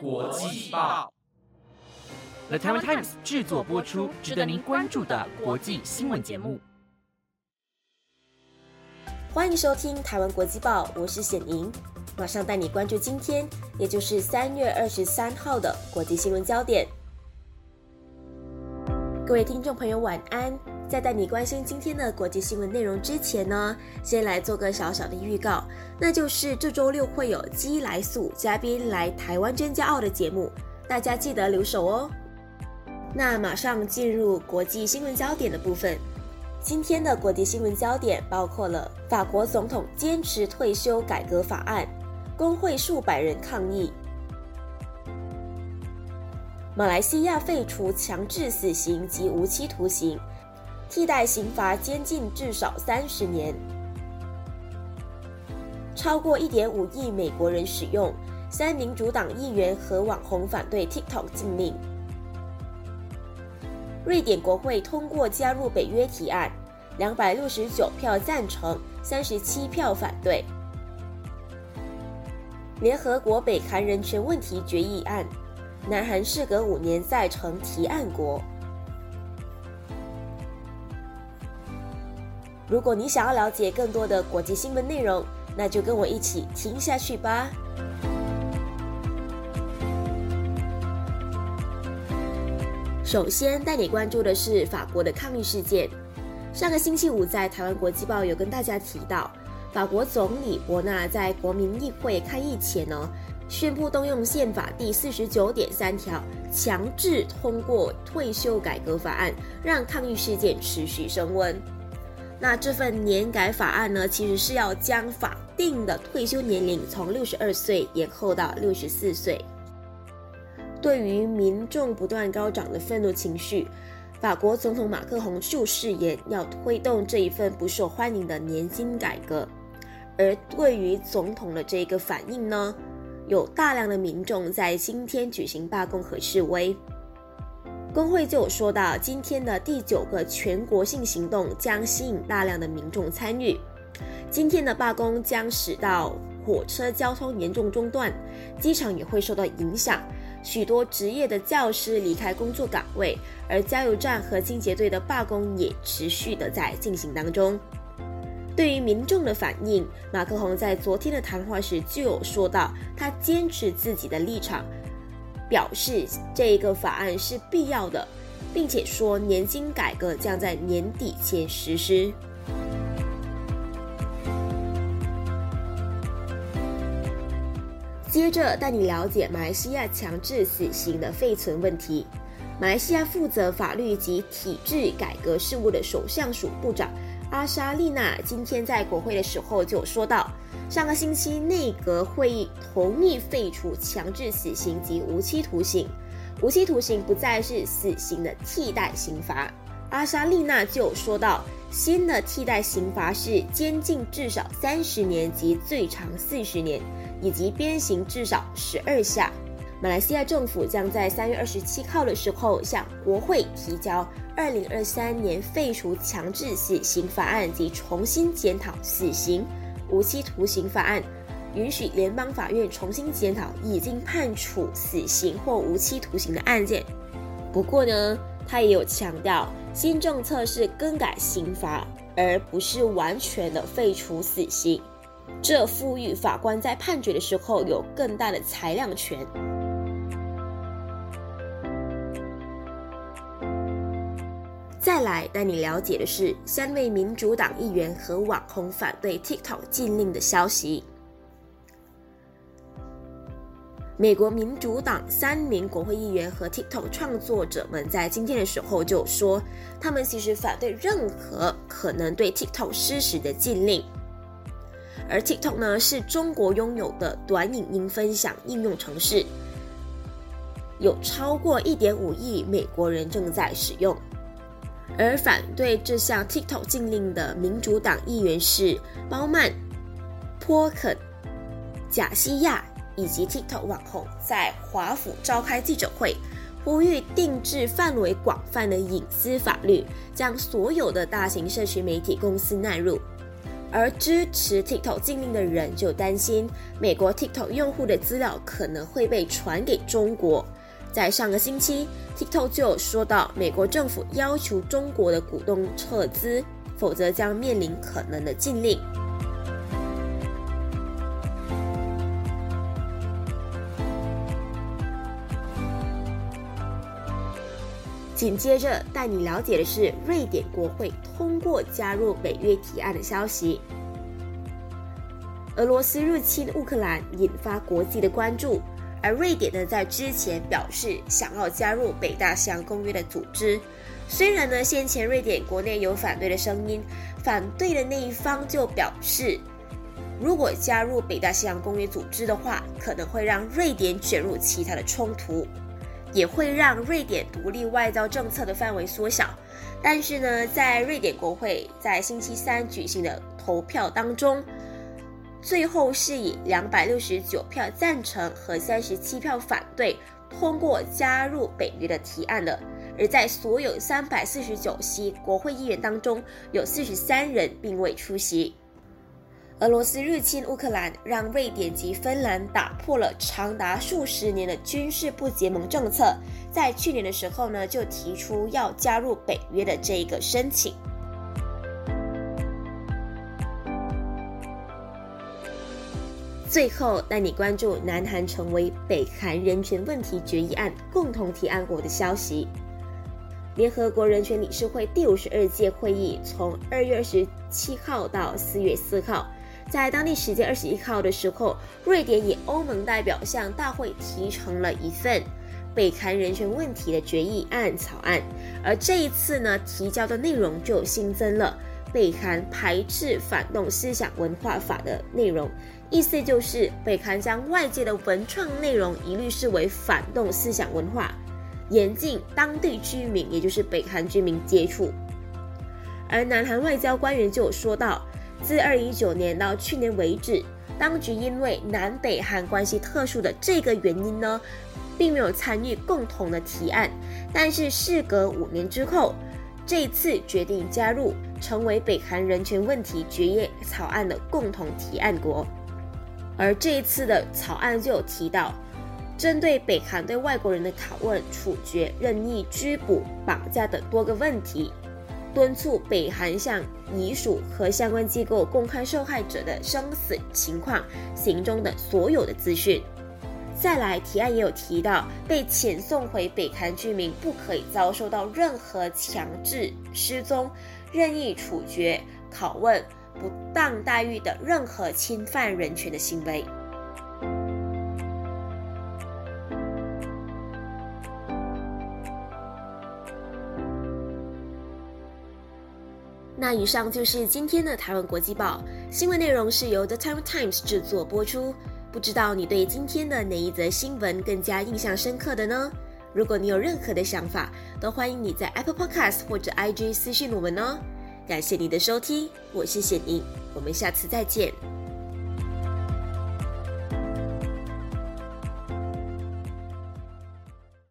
国际报，The Taiwan Times 制作播出，值得您关注的国际新闻节目。欢迎收听台湾国际报，我是显莹，马上带你关注今天，也就是三月二十三号的国际新闻焦点。各位听众朋友，晚安。在带你关心今天的国际新闻内容之前呢，先来做个小小的预告，那就是这周六会有基来素嘉宾来台湾真骄傲的节目，大家记得留守哦。那马上进入国际新闻焦点的部分，今天的国际新闻焦点包括了法国总统坚持退休改革法案，工会数百人抗议。马来西亚废除强制死刑及无期徒刑，替代刑罚监禁至少三十年。超过一点五亿美国人使用，三民主党议员和网红反对 TikTok 禁令。瑞典国会通过加入北约提案，两百六十九票赞成，三十七票反对。联合国北韩人权问题决议案。南韩事隔五年再成提案国。如果你想要了解更多的国际新闻内容，那就跟我一起听下去吧。首先带你关注的是法国的抗议事件。上个星期五在台湾国际报有跟大家提到，法国总理伯纳在国民议会开议前呢。宣布动用宪法第四十九点三条，强制通过退休改革法案，让抗议事件持续升温。那这份年改法案呢，其实是要将法定的退休年龄从六十二岁延后到六十四岁。对于民众不断高涨的愤怒情绪，法国总统马克宏就誓言要推动这一份不受欢迎的年金改革。而对于总统的这个反应呢？有大量的民众在今天举行罢工和示威。工会就有说到，今天的第九个全国性行动将吸引大量的民众参与。今天的罢工将使到火车交通严重中断，机场也会受到影响，许多职业的教师离开工作岗位，而加油站和清洁队的罢工也持续的在进行当中。对于民众的反应，马克宏在昨天的谈话时就有说到，他坚持自己的立场，表示这一个法案是必要的，并且说年金改革将在年底前实施。接着带你了解马来西亚强制死刑的废存问题。马来西亚负责法律及体制改革事务的首相署部长。阿莎丽娜今天在国会的时候就说到，上个星期内阁会议同意废除强制死刑及无期徒刑，无期徒刑不再是死刑的替代刑罚。阿莎丽娜就说到，新的替代刑罚是监禁至少三十年及最长四十年，以及鞭刑至少十二下。马来西亚政府将在三月二十七号的时候向国会提交二零二三年废除强制死刑法案及重新检讨死刑、无期徒刑法案，允许联邦法院重新检讨已经判处死刑或无期徒刑的案件。不过呢，他也有强调，新政策是更改刑罚，而不是完全的废除死刑，这赋予法官在判决的时候有更大的裁量权。再来带你了解的是三位民主党议员和网红反对 TikTok 禁令的消息。美国民主党三名国会议员和 TikTok 创作者们在今天的时候就说，他们其实反对任何可能对 TikTok 施实的禁令。而 TikTok 呢是中国拥有的短影音分享应用程式，有超过一点五亿美国人正在使用。而反对这项 TikTok 禁令的民主党议员是包曼、坡肯、贾西亚以及 TikTok 网红，在华府召开记者会，呼吁定制范围广泛的隐私法律，将所有的大型社区媒体公司纳入。而支持 TikTok 禁令的人就担心，美国 TikTok 用户的资料可能会被传给中国。在上个星期，TikTok 就有说到，美国政府要求中国的股东撤资，否则将面临可能的禁令。紧接着带你了解的是，瑞典国会通过加入北约提案的消息。俄罗斯入侵乌克兰引发国际的关注，而瑞典呢在之前表示想要加入北大西洋公约的组织。虽然呢先前瑞典国内有反对的声音，反对的那一方就表示，如果加入北大西洋公约组织的话，可能会让瑞典卷入其他的冲突。也会让瑞典独立外交政策的范围缩小，但是呢，在瑞典国会在星期三举行的投票当中，最后是以两百六十九票赞成和三十七票反对通过加入北约的提案的。而在所有三百四十九席国会议员当中，有四十三人并未出席。俄罗斯入侵乌克兰，让瑞典及芬兰打破了长达数十年的军事不结盟政策。在去年的时候呢，就提出要加入北约的这一个申请。最后带你关注南韩成为北韩人权问题决议案共同提案国的消息。联合国人权理事会第五十二届会议从二月二十七号到四月四号。在当地时间二十一号的时候，瑞典以欧盟代表向大会提成了一份北韩人权问题的决议案草案，而这一次呢，提交的内容就新增了北韩排斥反动思想文化法的内容，意思就是北韩将外界的文创内容一律视为反动思想文化，严禁当地居民，也就是北韩居民接触。而南韩外交官员就有说到。自二零一九年到去年为止，当局因为南北韩关系特殊的这个原因呢，并没有参与共同的提案。但是事隔五年之后，这一次决定加入，成为北韩人权问题决议草案的共同提案国。而这一次的草案就有提到，针对北韩对外国人的拷问、处决、任意拘捕、绑架等多个问题。敦促北韩向遗属和相关机构公开受害者的生死情况、行踪等所有的资讯。再来，提案也有提到，被遣送回北韩居民不可以遭受到任何强制失踪、任意处决、拷问、不当待遇的任何侵犯人权的行为。那以上就是今天的台湾国际报新闻内容，是由 The Time Times 制作播出。不知道你对今天的哪一则新闻更加印象深刻的呢？如果你有任何的想法，都欢迎你在 Apple Podcast 或者 IG 私信我们哦。感谢你的收听，我是谢宁，我们下次再见。